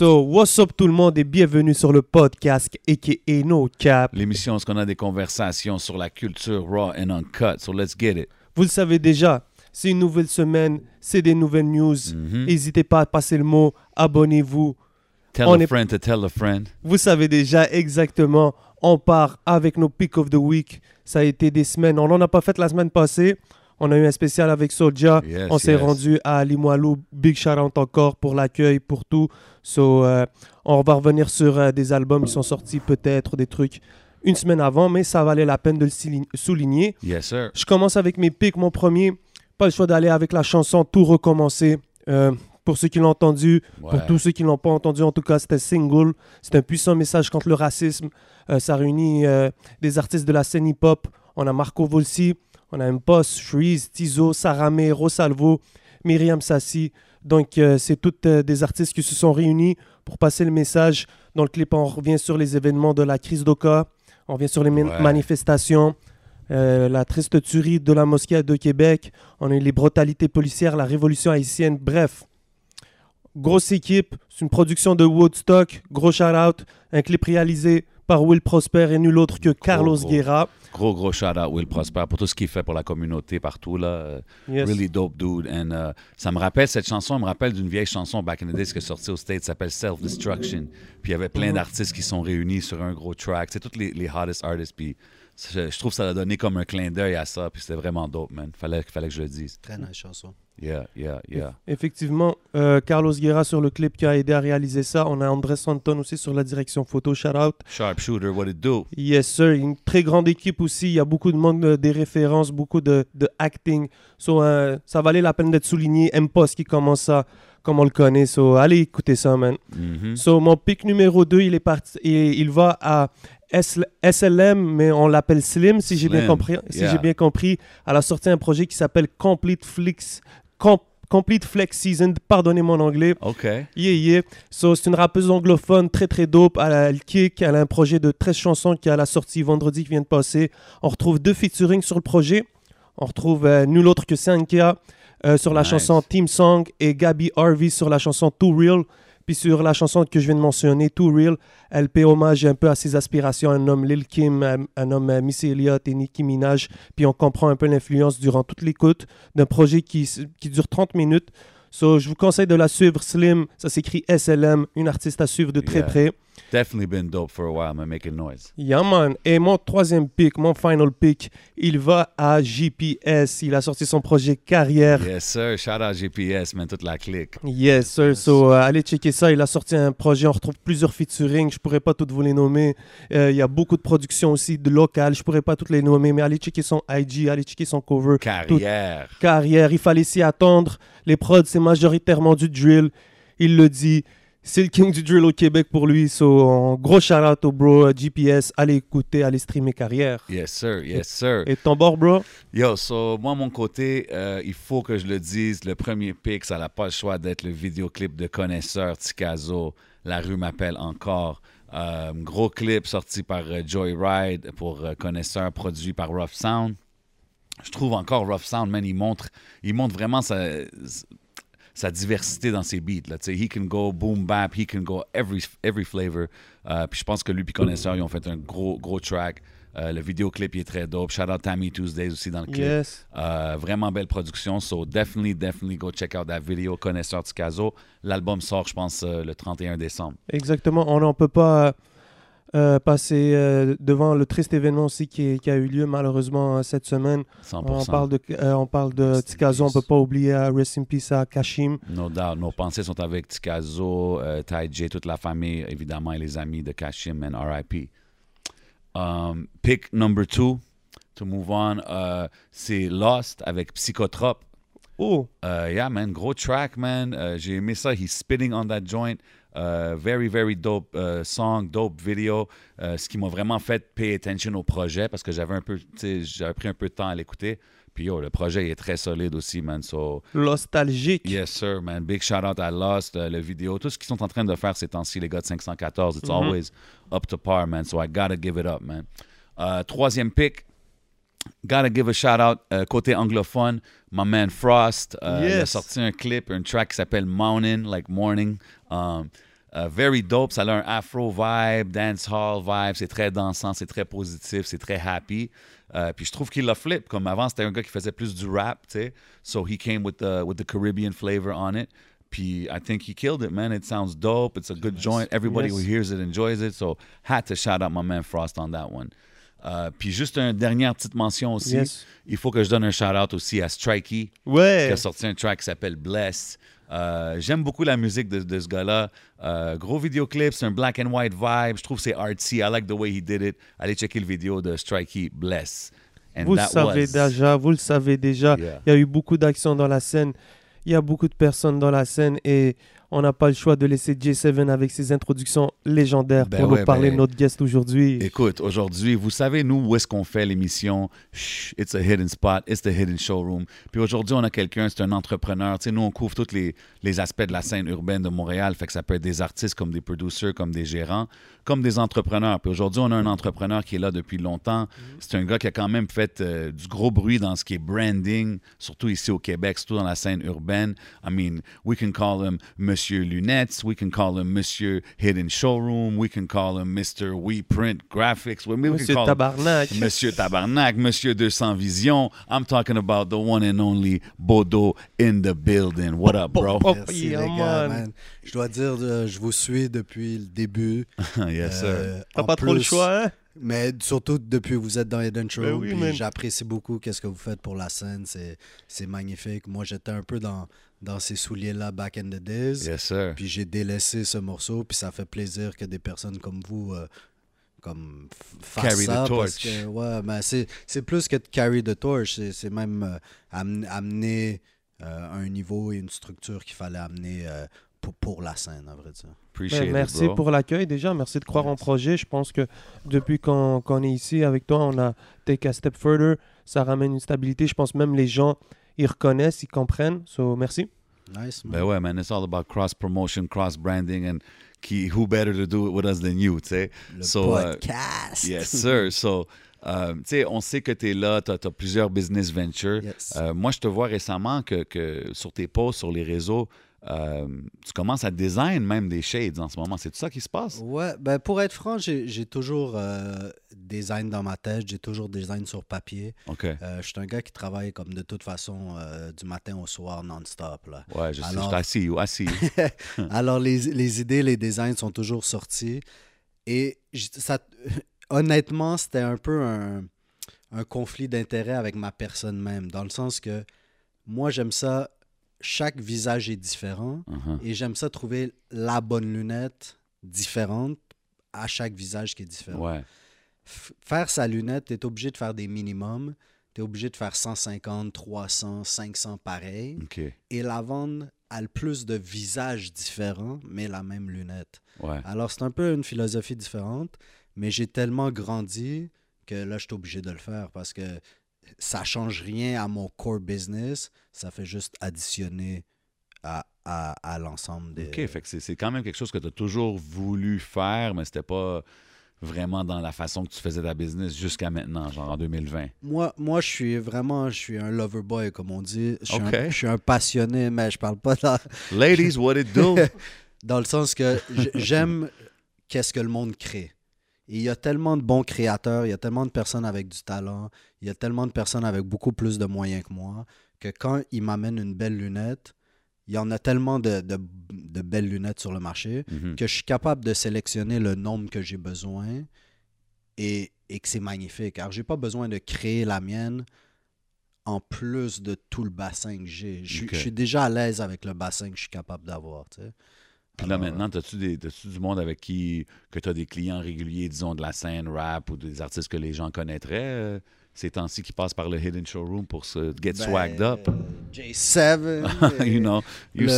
So, what's up tout le monde et bienvenue sur le podcast aka No Cap. L'émission, où on a des conversations sur la culture raw and uncut? So let's get it. Vous le savez déjà, c'est une nouvelle semaine, c'est des nouvelles news. Mhm. N'hésitez pas à passer le mot, abonnez-vous. Tell On a est- friend to tell a friend. Vous savez déjà exactement, on part avec nos pick of the week. Ça a été des semaines, on n'en a pas fait la semaine passée. On a eu un spécial avec Soulja. Yes, on s'est yes. rendu à Limoilou. Big shout out encore pour l'accueil, pour tout. So, euh, on va revenir sur euh, des albums qui sont sortis peut-être, des trucs une semaine avant, mais ça valait la peine de le souligner. Yes, sir. Je commence avec mes picks. Mon premier, pas le choix d'aller avec la chanson Tout recommencer. Euh, pour ceux qui l'ont entendu, pour tous ceux qui ne l'ont pas entendu, en tout cas, c'était single. C'est un puissant message contre le racisme. Ça réunit des artistes de la scène hip-hop. On a Marco Volsi, on a Impost, Shreeze, Tizo, Saramé, Rosalvo, Myriam Sassi. Donc, euh, c'est toutes euh, des artistes qui se sont réunis pour passer le message. Dans le clip, on revient sur les événements de la crise d'Oka. On revient sur les Ouais. manifestations. euh, la triste tuerie de la mosquée de Québec, on a eu les brutalités policières, la révolution haïtienne, bref. Grosse équipe, c'est une production de Woodstock, gros shout-out, un clip réalisé par Will Prosper et nul autre que Carlos gros. Guerra. Gros, gros shout out Will Prosper pour tout ce qu'il fait pour la communauté partout. Là. Yes. Really dope dude. And, euh, ça me rappelle, cette chanson, elle me rappelle d'une vieille chanson back in the days qui est sortie aux States, s'appelle Self Destruction. Puis il y avait plein Mhm. d'artistes qui sont réunis sur un gros track. C'est tous les, les hottest artists. Puis je, je trouve que ça a donné comme un clin d'œil à ça. Puis c'était vraiment dope, man. Fallait, fallait que je le dise. Très nice chanson. Yeah, yeah, yeah. Effectivement, euh, Carlos Guerra sur le clip qui a aidé à réaliser ça. On a André Santon aussi sur la direction photo, shout-out. Sharpshooter, what it do? Yes, sir. Une très grande équipe aussi. Il y a beaucoup de monde, euh, des références, beaucoup de, de acting. So, euh, ça valait la peine d'être souligné. M-Post qui commence ça, comme on le connaît. So, allez écouter ça, man. Mhm. So, mon pick numéro 2, il est parti. Et il va à S- SLM, mais on l'appelle Slim, si j'ai bien compris. Si yeah. j'ai bien compris. Elle a sorti un projet qui s'appelle Complete Flix. Com- Complete Flex Season. Pardonnez mon anglais. OK. Yeah, yeah. So, c'est une rappeuse anglophone très très dope. Elle a kick. Elle a un projet de 13 chansons qui a la sortie vendredi qui vient de passer. On retrouve deux featuring sur le projet. On retrouve euh, nul autre que Sankia euh, sur la Nice. chanson Team Song et Gabby Harvey sur la chanson Too Real. Puis sur la chanson que je viens de mentionner, Too Real, elle paie hommage un peu à ses aspirations, un homme Lil Kim, un, un homme euh, Missy Elliott et Nicki Minaj. Puis on comprend un peu l'influence durant toute l'écoute d'un projet qui, qui dure 30 minutes. So, je vous conseille de la suivre, Slim. Ça s'écrit SLM, une artiste à suivre de très Yeah. près. Definitely been dope for a while, man, making noise. Yeah, man. Et mon troisième pick, mon final pick, il va à GPS. Il a sorti son projet Carrière. Yes, sir. Shout out GPS, man, toute la clique. Yes, sir. So, euh, allez checker ça. Il a sorti un projet. On retrouve plusieurs featuring. Je pourrais pas toutes vous les nommer. Euh, Il y a beaucoup de productions aussi de locales. Je pourrais pas toutes les nommer, mais allez checker son IG, allez checker son cover. Carrière. Carrière, il fallait s'y attendre. Les prods, c'est majoritairement du drill. Il le dit. C'est le king du drill au Québec pour lui. So, en gros shout out au bro GPS. Allez écouter, allez streamer Carrière. Yes, sir. Yes, sir. Et ton bord, bro? Yo, so, moi, mon côté, euh, il faut que je le dise, le premier pic, ça n'a pas le choix d'être le vidéoclip de Connaisseur Tikazo, La rue m'appelle encore. Euh, gros clip sorti par euh, Joyride pour euh, Connaisseur, produit par Rough Sound. Je trouve encore Rough Sound, man, il montre, il montre vraiment sa, sa diversité dans ses beats. Là, he can go boom bap, he can go every, every flavor. Euh, puis je pense que lui et Connaisseur, ils ont fait un gros, gros track. Euh, le vidéoclip il est très dope. Shout out Tammy Tuesdays aussi dans le clip. Yes. Euh, vraiment belle production. So definitely, definitely go check out that video, Connaisseur Tikazo. L'album sort, je pense, euh, le 31 décembre. Exactement. On ne peut pas euh, passer euh, devant le triste événement aussi qui, qui a eu lieu malheureusement euh, cette semaine. 100%. On parle de, euh, on parle de Tikazo. On peace. peut pas oublier euh, Rest in Peace à Kashim. No doubt. Nos pensées sont avec Tikazo, J, toute la famille, évidemment, et les amis de Kashim and RIP. Um, pick number two, to move on, c'est Lost avec Psychotrope. Oh, Uh, yeah, man, gros track, man. Uh, J'ai aimé ça. He's spitting on that joint. Uh, very, very dope uh, song, dope video. Uh, ce qui m'a vraiment fait pay attention au projet parce que j'avais un peu, j'avais pris un peu de temps à l'écouter. Puis yo, le projet il est très solide aussi, man. So, nostalgique. yes, sir, man. Big shout out à Lost, le vidéo. Tout ce qu'ils sont en train de faire ces temps-ci, les gars de 514, it's Mhm. always up to par, man. So I gotta give it up, man. Uh, troisième pick, Gotta give a shout out euh, côté anglophone, my man Frost. euh, Il a Yes. sorti un clip, un track qui s'appelle Morning, like Morning. Um, Uh, very dope. Ça a un afro vibe, dancehall vibe. C'est très dansant, c'est très positif, c'est très happy. Uh, puis je trouve qu'il l'a flip. Comme avant, c'était un gars qui faisait plus du rap, tu sais. So he came with the, with the Caribbean flavor on it. Puis I think he killed it, man. It sounds dope. It's a good joint. Everybody Yes. who hears it enjoys it. So had to shout out my man Frost on that one. Uh, puis juste une dernière petite mention aussi. Yes. Il faut que je donne un shout out aussi à Strikey qui Ouais. a sorti un track qui s'appelle Bless. Euh, J'aime beaucoup la musique de, de ce gars-là. Euh, gros vidéoclip, c'est un black and white vibe. Je trouve que c'est artsy. I like the way he did it. Allez checker le vidéo de Strikey Bless. And Vous le savez was- déjà, vous le savez déjà. Yeah. Il y a eu beaucoup d'actions dans la scène. Il y a beaucoup de personnes dans la scène et on n'a pas le choix de laisser J7 avec ses introductions légendaires Ben pour ouais, nous parler ben- de notre guest aujourd'hui. Écoute, aujourd'hui, vous savez, nous, où est-ce qu'on fait l'émission? Shh, It's a hidden spot, it's the hidden showroom. Puis aujourd'hui, on a quelqu'un, c'est un entrepreneur. Tu sais, nous, on couvre tous les, les aspects de la scène urbaine de Montréal. Fait que ça peut être des artistes comme des producers, comme des gérants, comme des entrepreneurs. Puis aujourd'hui, on a un entrepreneur qui est là depuis longtemps. C'est un gars qui a quand même fait euh, du gros bruit dans ce qui est branding, surtout ici au Québec, surtout dans la scène urbaine. I mean, we can call him Monsieur Lunettes, we can call him Monsieur Hidden Showroom, we can call him Mr. We Print Graphics. We, we can Monsieur call him Tabarnak. Monsieur Tabarnak, Monsieur 200 Vision. I'm talking about the one and only Bodo in the building. What up, bro? Oh, Merci yeah, les gars, man. man. Je dois dire, euh, je vous suis depuis le début. yes, sir. Euh, T'as pas trop le choix, hein? Mais surtout depuis que vous êtes dans Eden Show, Ben oui, man. j'apprécie beaucoup qu'est-ce que vous faites pour la scène. C'est magnifique. Moi, j'étais un peu dans, dans ces souliers-là back in the days. Yes, sir. Puis j'ai délaissé ce morceau, puis ça fait plaisir que des personnes comme vous euh, comme Carry the ça. parce torch. que, ouais, mais c'est, c'est plus que de carry the torch, c'est, c'est même euh, am- amener euh, un niveau et une structure qu'il fallait amener euh, pour, pour la scène, à vrai dire. Ben, it, merci pour l'accueil déjà. Merci de croire en projet. Je pense que depuis qu'on qu'on est ici avec toi, on a take a step further. Ça ramène une stabilité. Je pense même les gens, ils reconnaissent, ils comprennent. So, merci. Nice, man. Ben ouais, man, it's all about cross promotion, cross branding, and qui, who better to do it with us than you, tu sais? Le So, uh, podcast. Yes, sir. So, euh, tu sais, on sait que tu es là, tu as, plusieurs business ventures. Yes. Euh, moi, je te vois récemment que, que sur tes posts, sur les réseaux, euh, tu commences à design même des shades en ce moment. C'est tout ça qui se passe? Ouais, ben pour être franc, j'ai toujours euh, design dans ma tête, j'ai toujours design sur papier. OK. Euh, je suis un gars qui travaille comme de toute façon euh, du matin au soir non-stop. Ouais, je sais. Alors- Je t'assis, you, assis. Alors les, les idées, les designs sont toujours sortis. Et ça, honnêtement, c'était un peu un, un conflit d'intérêt avec ma personne même, dans le sens que moi, j'aime ça, chaque visage est différent. Uh-huh. Et j'aime ça trouver la bonne lunette différente à chaque visage qui est différent. Ouais. Faire sa lunette, tu es obligé de faire des minimums. Tu es obligé de faire 150, 300, 500 pareils. Et la vendre a le plus de visages différents, mais la même lunette. Ouais. Alors, c'est un peu une philosophie différente, mais j'ai tellement grandi que là, je suis obligé de le faire parce que ça change rien à mon core business. Ça fait juste additionner à, à, à l'ensemble des. OK. Fait que c'est- c'est quand même quelque chose que tu as toujours voulu faire, mais c'était pas vraiment dans la façon que tu faisais ta business jusqu'à maintenant, genre en 2020. Moi, moi, je suis vraiment, je suis un lover boy, comme on dit. Je suis, un, je suis un passionné, mais je parle pas dans, Ladies, what it do? dans le sens que j'aime qu'est-ce que le monde crée. Et il y a tellement de bons créateurs, il y a tellement de personnes avec du talent, il y a tellement de personnes avec beaucoup plus de moyens que moi, que quand ils m'amènent une belle lunette, il y en a tellement de, de- de belles lunettes sur le marché Mhm. que je suis capable de sélectionner le nombre que j'ai besoin et, et que c'est magnifique. Alors, j'ai pas besoin de créer la mienne en plus de tout le bassin que j'ai. Je suis- Ok. je suis déjà à l'aise avec le bassin que je suis capable d'avoir. tu sais. Puis là, maintenant, as-tu du monde avec qui, que tu as des clients réguliers, disons, de la scène rap ou des artistes que les gens connaîtraient euh, ces temps-ci qui passent par le Hidden Showroom pour se get ben, swagged up? euh, J7. you know, you